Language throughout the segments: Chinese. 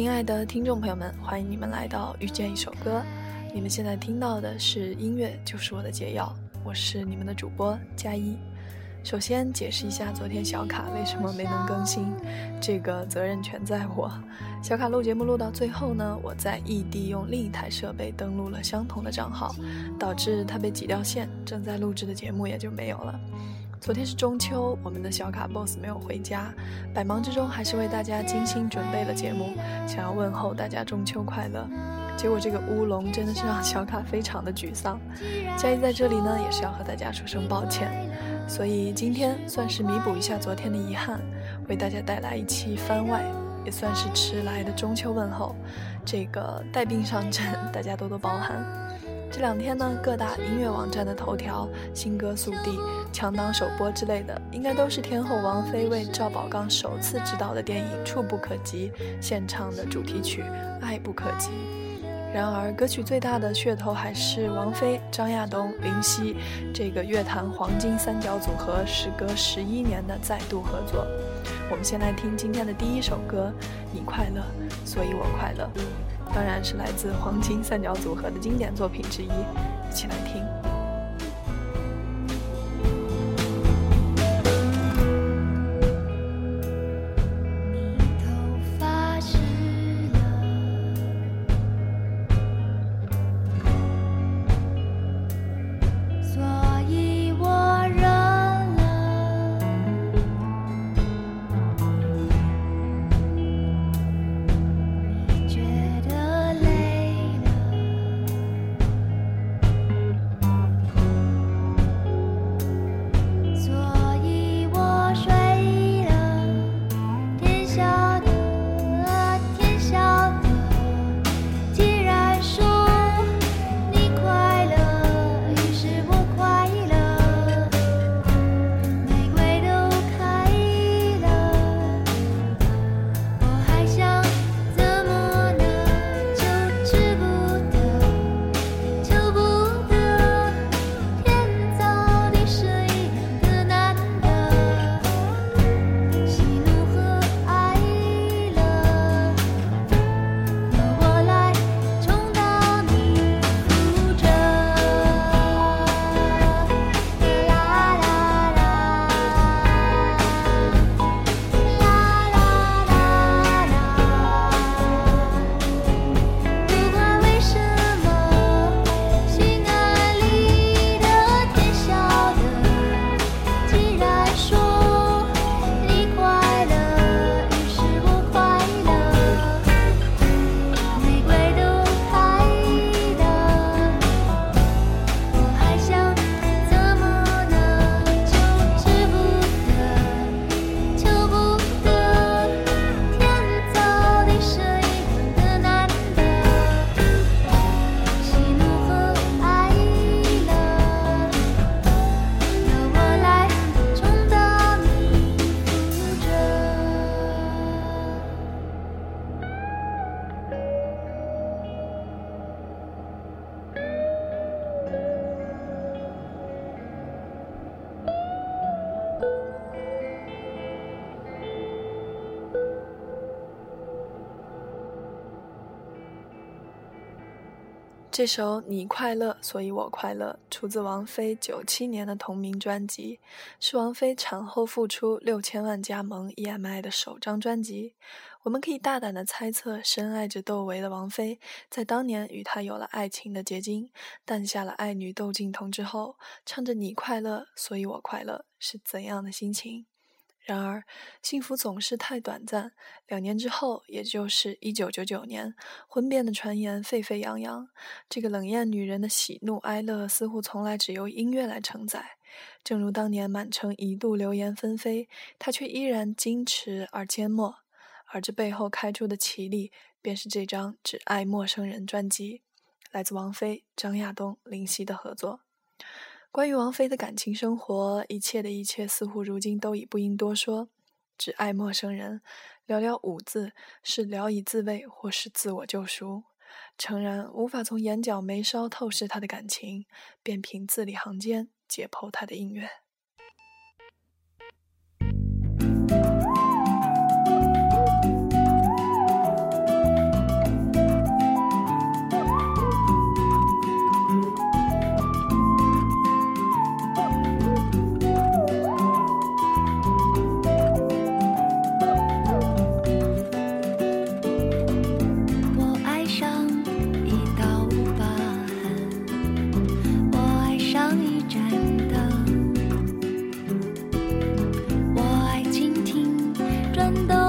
亲爱的听众朋友们，欢迎你们来到遇见一首歌。你们现在听到的是音乐，就是我的解药。我是你们的主播佳一。首先解释一下昨天小卡为什么没能更新，这个责任全在我。小卡录节目录到最后呢，我在异地用另一台设备登录了相同的账号，导致他被挤掉线，正在录制的节目也就没有了。昨天是中秋，我们的小卡 boss 没有回家，百忙之中还是为大家精心准备了节目，想要问候大家中秋快乐。结果这个乌龙真的是让小卡非常的沮丧。佳怡在这里呢，也是要和大家说声抱歉。所以今天算是弥补一下昨天的遗憾，为大家带来一期番外，也算是迟来的中秋问候。这个带病上阵，大家多多包涵。这两天呢，各大音乐网站的头条、新歌速递、强档首播之类的，应该都是天后王菲为赵宝刚首次执导的电影《触不可及》献唱的主题曲《爱不可及》。然而，歌曲最大的噱头还是王菲、张亚东、林夕这个乐坛黄金三角组合，时隔十一年的再度合作。我们先来听今天的第一首歌，《你快乐，所以我快乐》。当然是来自黄金三角组合的经典作品之一，一起来听。这首《你快乐，所以我快乐》出自王菲九七年的同名专辑，是王菲产后复出六千万加盟 EMI 的首张专辑。我们可以大胆的猜测，深爱着窦唯的王菲，在当年与他有了爱情的结晶，诞下了爱女窦靖童之后，唱着《你快乐，所以我快乐》是怎样的心情？然而，幸福总是太短暂。两年之后，也就是一九九九年，婚变的传言沸沸扬扬。这个冷艳女人的喜怒哀乐，似乎从来只由音乐来承载。正如当年满城一度流言纷飞，她却依然矜持而缄默。而这背后开出的奇丽，便是这张《只爱陌生人》专辑，来自王菲、张亚东、林夕的合作。关于王菲的感情生活，一切的一切似乎如今都已不应多说。只爱陌生人，寥寥五字，是聊以自慰，或是自我救赎。诚然，无法从眼角眉梢透视他的感情，便凭字里行间解剖他的音乐。llorando.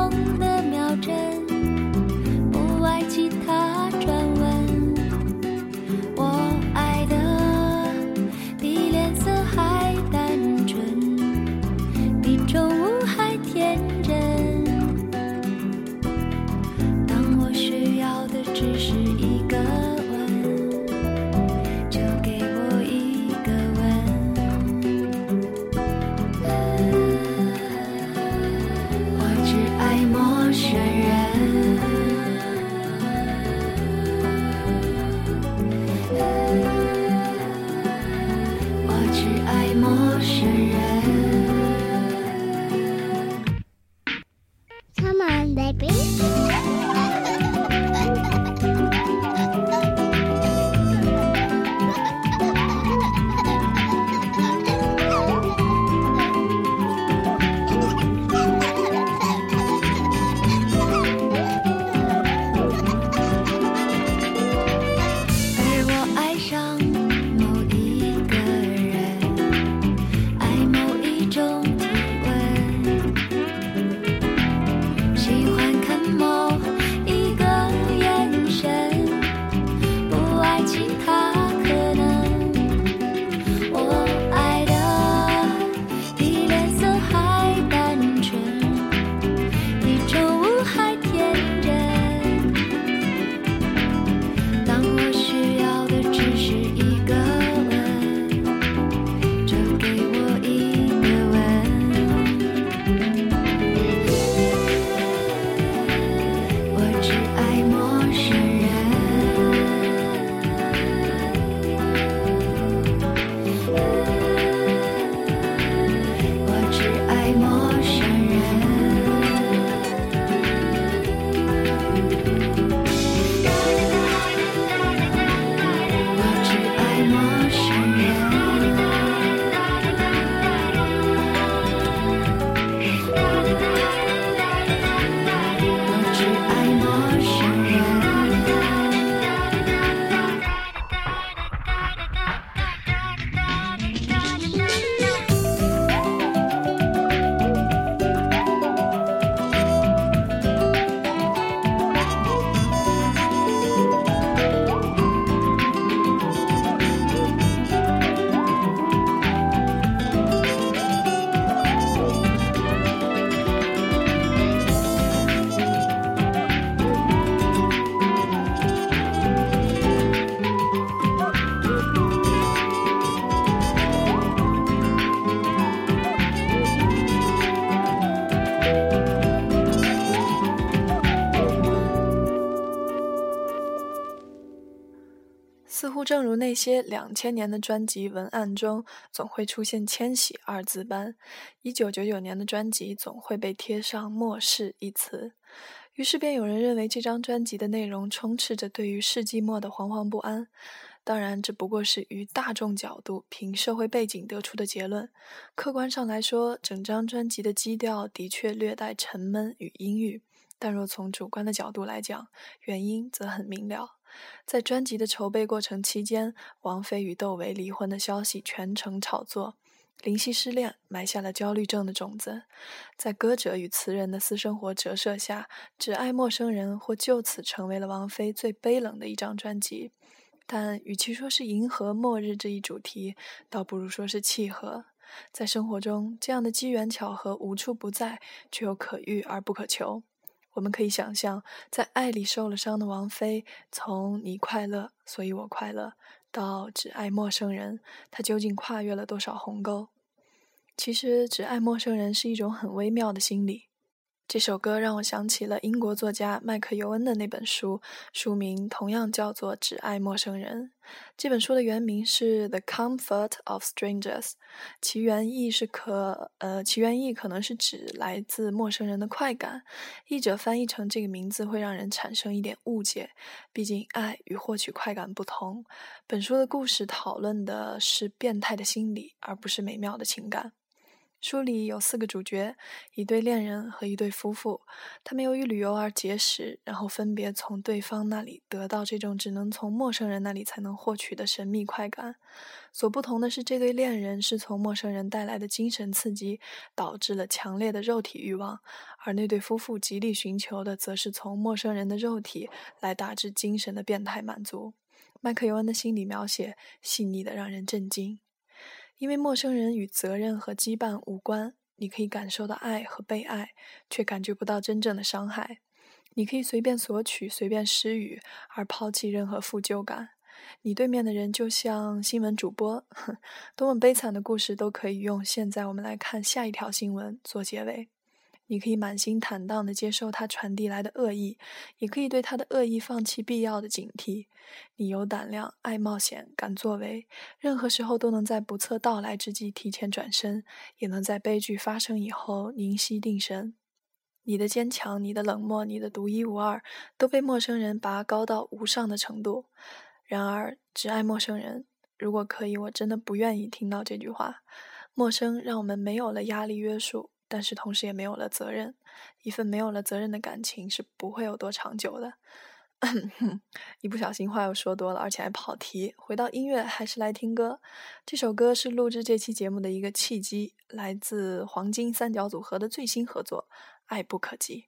正如那些两千年的专辑文案中总会出现“千禧”二字般，一九九九年的专辑总会被贴上“末世”一词。于是便有人认为这张专辑的内容充斥着对于世纪末的惶惶不安。当然，这不过是于大众角度凭社会背景得出的结论。客观上来说，整张专辑的基调的确略带沉闷与阴郁。但若从主观的角度来讲，原因则很明了。在专辑的筹备过程期间，王菲与窦唯离婚的消息全程炒作，林夕失恋埋下了焦虑症的种子。在歌者与词人的私生活折射下，《只爱陌生人》或就此成为了王菲最悲冷的一张专辑。但与其说是迎合末日这一主题，倒不如说是契合。在生活中，这样的机缘巧合无处不在，却又可遇而不可求。我们可以想象，在爱里受了伤的王菲，从“你快乐，所以我快乐”到“只爱陌生人”，她究竟跨越了多少鸿沟？其实，“只爱陌生人”是一种很微妙的心理。这首歌让我想起了英国作家麦克尤恩的那本书，书名同样叫做《只爱陌生人》。这本书的原名是《The Comfort of Strangers》，其原意是可呃，其原意可能是指来自陌生人的快感。译者翻译成这个名字会让人产生一点误解，毕竟爱与获取快感不同。本书的故事讨论的是变态的心理，而不是美妙的情感。书里有四个主角，一对恋人和一对夫妇。他们由于旅游而结识，然后分别从对方那里得到这种只能从陌生人那里才能获取的神秘快感。所不同的是，这对恋人是从陌生人带来的精神刺激导致了强烈的肉体欲望，而那对夫妇极力寻求的，则是从陌生人的肉体来达至精神的变态满足。麦克尤恩的心理描写细腻的让人震惊。因为陌生人与责任和羁绊无关，你可以感受到爱和被爱，却感觉不到真正的伤害。你可以随便索取、随便施予，而抛弃任何负疚感。你对面的人就像新闻主播，多么悲惨的故事都可以用“现在我们来看下一条新闻”做结尾。你可以满心坦荡地接受他传递来的恶意，也可以对他的恶意放弃必要的警惕。你有胆量，爱冒险，敢作为，任何时候都能在不测到来之际提前转身，也能在悲剧发生以后凝息定神。你的坚强，你的冷漠，你的独一无二，都被陌生人拔高到无上的程度。然而，只爱陌生人。如果可以，我真的不愿意听到这句话。陌生让我们没有了压力约束。但是同时也没有了责任，一份没有了责任的感情是不会有多长久的。一不小心话又说多了，而且还跑题。回到音乐，还是来听歌。这首歌是录制这期节目的一个契机，来自黄金三角组合的最新合作《爱不可及》。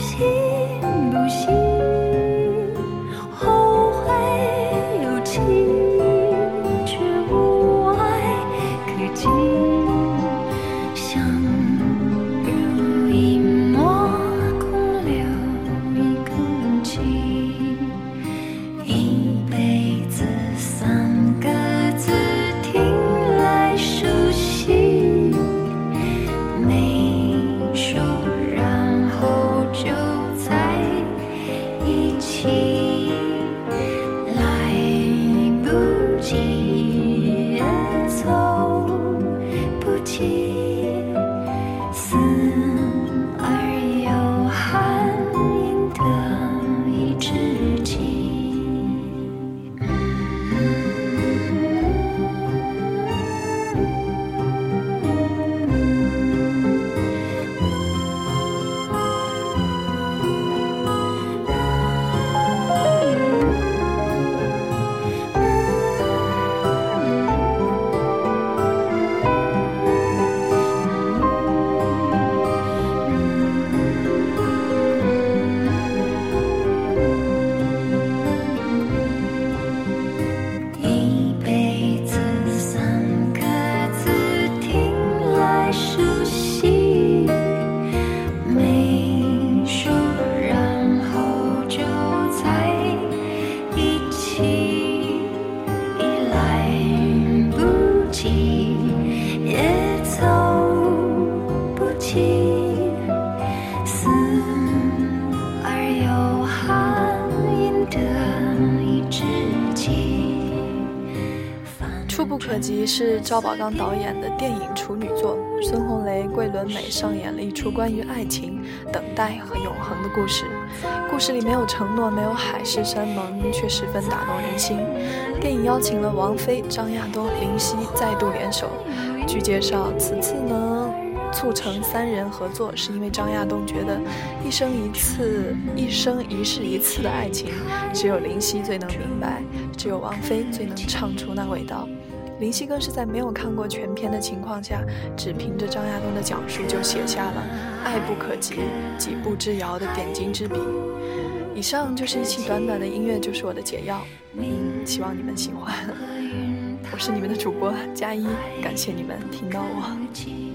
行不行？是赵宝刚导演的电影处女作，孙红雷、桂纶镁上演了一出关于爱情、等待和永恒的故事。故事里没有承诺，没有海誓山盟，却十分打动人心。电影邀请了王菲、张亚东、林夕再度联手。据介绍，此次呢促成三人合作，是因为张亚东觉得一生一次、一生一世一次的爱情，只有林夕最能明白，只有王菲最能唱出那味道。林夕更是在没有看过全片的情况下，只凭着张亚东的讲述就写下了“爱不可及，几步之遥”的点睛之笔。以上就是一期短短的音乐，就是我的解药。嗯希望你们喜欢。我是你们的主播佳一，感谢你们听到我。